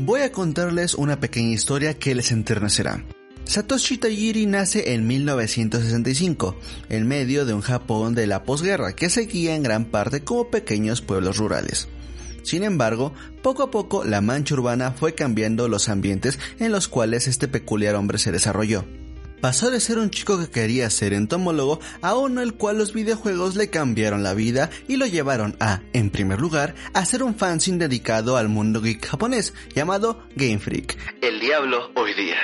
voy a contarles una pequeña historia que les enternecerá. Satoshi Tajiri nace en 1965, en medio de un Japón de la posguerra que seguía en gran parte como pequeños pueblos rurales. Sin embargo, poco a poco la mancha urbana fue cambiando los ambientes en los cuales este peculiar hombre se desarrolló. Pasó de ser un chico que quería ser entomólogo a uno el cual los videojuegos le cambiaron la vida y lo llevaron a, en primer lugar, a ser un fanzine dedicado al mundo geek japonés llamado Game Freak, el diablo hoy día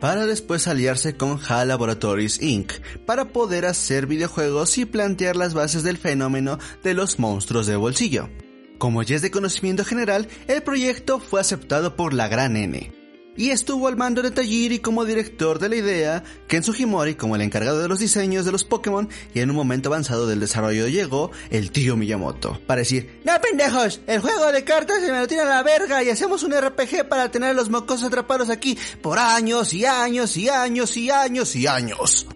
para después aliarse con HAL Laboratories Inc. para poder hacer videojuegos y plantear las bases del fenómeno de los monstruos de bolsillo. Como ya es de conocimiento general, el proyecto fue aceptado por la gran N, y estuvo al mando de Tajiri como director de la idea, Ken Sugimori como el encargado de los diseños de los Pokémon y en un momento avanzado del desarrollo llegó el tío Miyamoto para decir, no pendejos, el juego de cartas se me lo tira a la verga y hacemos un RPG para tener a los mocosos atrapados aquí por años y años y años y años y años.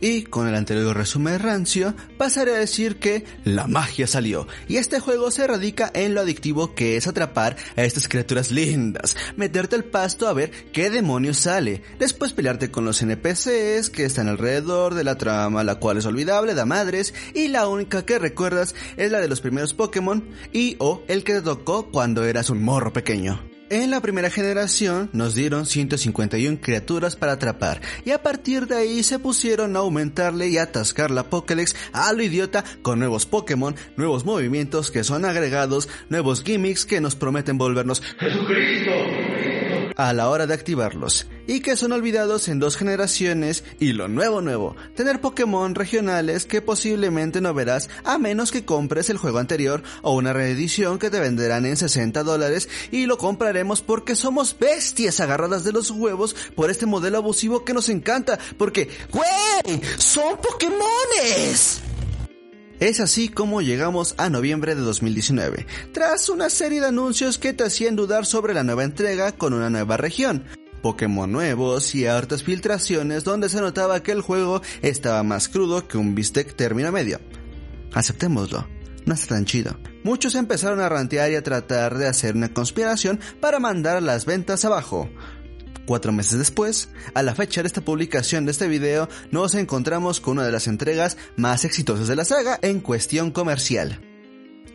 Y con el anterior resumen rancio, pasaré a decir que la magia salió. Y este juego se radica en lo adictivo que es atrapar a estas criaturas lindas, meterte al pasto a ver qué demonios sale, después pelearte con los NPCs que están alrededor de la trama, la cual es olvidable, da madres, y la única que recuerdas es la de los primeros Pokémon y o el que te tocó cuando eras un morro pequeño. En la primera generación nos dieron 151 criaturas para atrapar y a partir de ahí se pusieron a aumentarle y atascar la Pokédex a lo idiota con nuevos Pokémon, nuevos movimientos que son agregados, nuevos gimmicks que nos prometen volvernos Jesucristo a la hora de activarlos y que son olvidados en dos generaciones y lo nuevo nuevo, tener Pokémon regionales que posiblemente no verás a menos que compres el juego anterior o una reedición que te venderán en 60 dólares y lo compraremos porque somos bestias agarradas de los huevos por este modelo abusivo que nos encanta porque, ¡güey! ¡Son Pokémones! Es así como llegamos a noviembre de 2019, tras una serie de anuncios que te hacían dudar sobre la nueva entrega con una nueva región, Pokémon nuevos y hartas filtraciones donde se notaba que el juego estaba más crudo que un bistec término medio. Aceptémoslo, no está tan chido. Muchos empezaron a rantear y a tratar de hacer una conspiración para mandar las ventas abajo. Cuatro meses después, a la fecha de esta publicación de este video, nos encontramos con una de las entregas más exitosas de la saga en cuestión comercial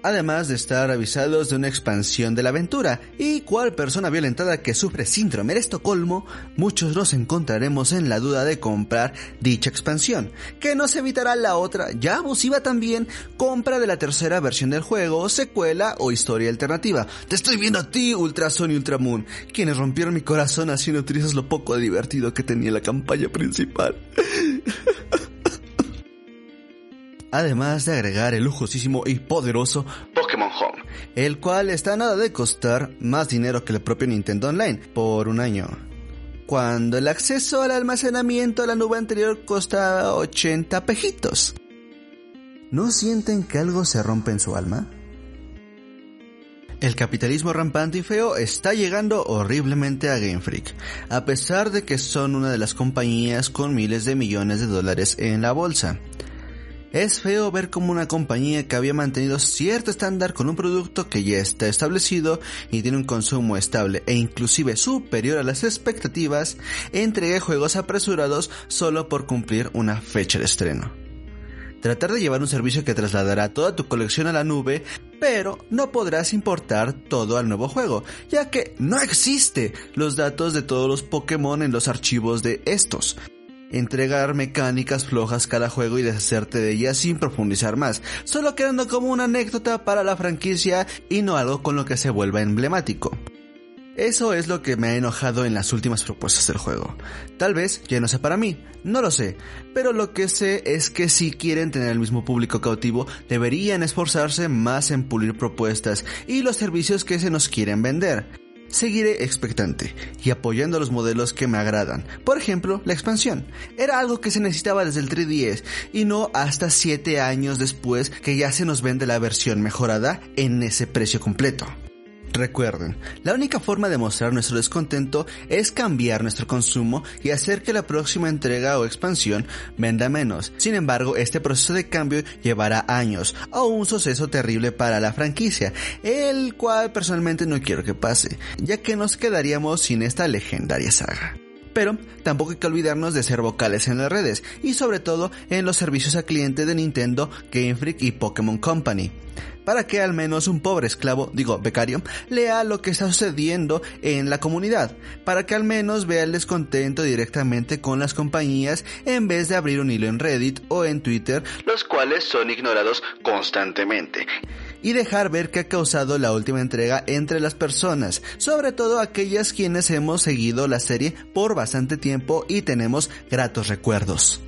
además de estar avisados de una expansión de la aventura, y cual persona violentada que sufre síndrome de Estocolmo, muchos nos encontraremos en la duda de comprar dicha expansión, que nos evitará la otra, ya abusiva también, compra de la tercera versión del juego, secuela o historia alternativa. Te estoy viendo a ti, Ultrason y Ultramoon, quienes rompieron mi corazón no utilizas lo poco divertido que tenía la campaña principal. Además de agregar el lujosísimo y poderoso Pokémon Home, el cual está nada de costar más dinero que el propio Nintendo Online por un año. Cuando el acceso al almacenamiento a la nube anterior costaba 80 pejitos. ¿No sienten que algo se rompe en su alma? El capitalismo rampante y feo está llegando horriblemente a Game Freak, a pesar de que son una de las compañías con miles de millones de dólares en la bolsa. Es feo ver como una compañía que había mantenido cierto estándar con un producto que ya está establecido y tiene un consumo estable e inclusive superior a las expectativas, entregue juegos apresurados solo por cumplir una fecha de estreno. Tratar de llevar un servicio que trasladará toda tu colección a la nube, pero no podrás importar todo al nuevo juego, ya que no existe los datos de todos los Pokémon en los archivos de estos entregar mecánicas flojas cada juego y deshacerte de ellas sin profundizar más, solo quedando como una anécdota para la franquicia y no algo con lo que se vuelva emblemático. Eso es lo que me ha enojado en las últimas propuestas del juego. Tal vez ya no sea para mí, no lo sé, pero lo que sé es que si quieren tener el mismo público cautivo, deberían esforzarse más en pulir propuestas y los servicios que se nos quieren vender seguiré expectante y apoyando los modelos que me agradan. Por ejemplo, la expansión. Era algo que se necesitaba desde el 3DS y no hasta 7 años después que ya se nos vende la versión mejorada en ese precio completo. Recuerden, la única forma de mostrar nuestro descontento es cambiar nuestro consumo y hacer que la próxima entrega o expansión venda menos. Sin embargo, este proceso de cambio llevará años o un suceso terrible para la franquicia, el cual personalmente no quiero que pase, ya que nos quedaríamos sin esta legendaria saga. Pero tampoco hay que olvidarnos de ser vocales en las redes y sobre todo en los servicios a cliente de Nintendo, Game Freak y Pokémon Company. Para que al menos un pobre esclavo, digo becario, lea lo que está sucediendo en la comunidad, para que al menos vea el descontento directamente con las compañías en vez de abrir un hilo en Reddit o en Twitter, los cuales son ignorados constantemente y dejar ver qué ha causado la última entrega entre las personas, sobre todo aquellas quienes hemos seguido la serie por bastante tiempo y tenemos gratos recuerdos.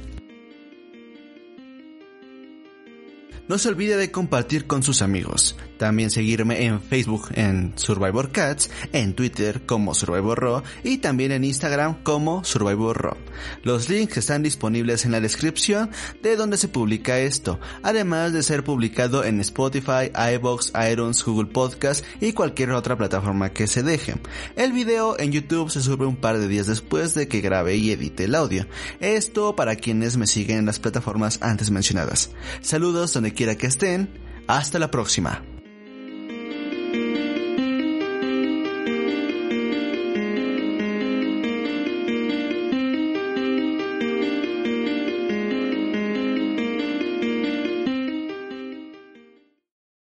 No se olvide de compartir con sus amigos. También seguirme en Facebook en Survivor Cats, en Twitter como Survivor Raw y también en Instagram como Survivor Raw. Los links están disponibles en la descripción de donde se publica esto, además de ser publicado en Spotify, iBox, iTunes, Google Podcast y cualquier otra plataforma que se deje. El video en YouTube se sube un par de días después de que grabe y edite el audio. Esto para quienes me siguen en las plataformas antes mencionadas. Saludos donde quiera que estén. Hasta la próxima.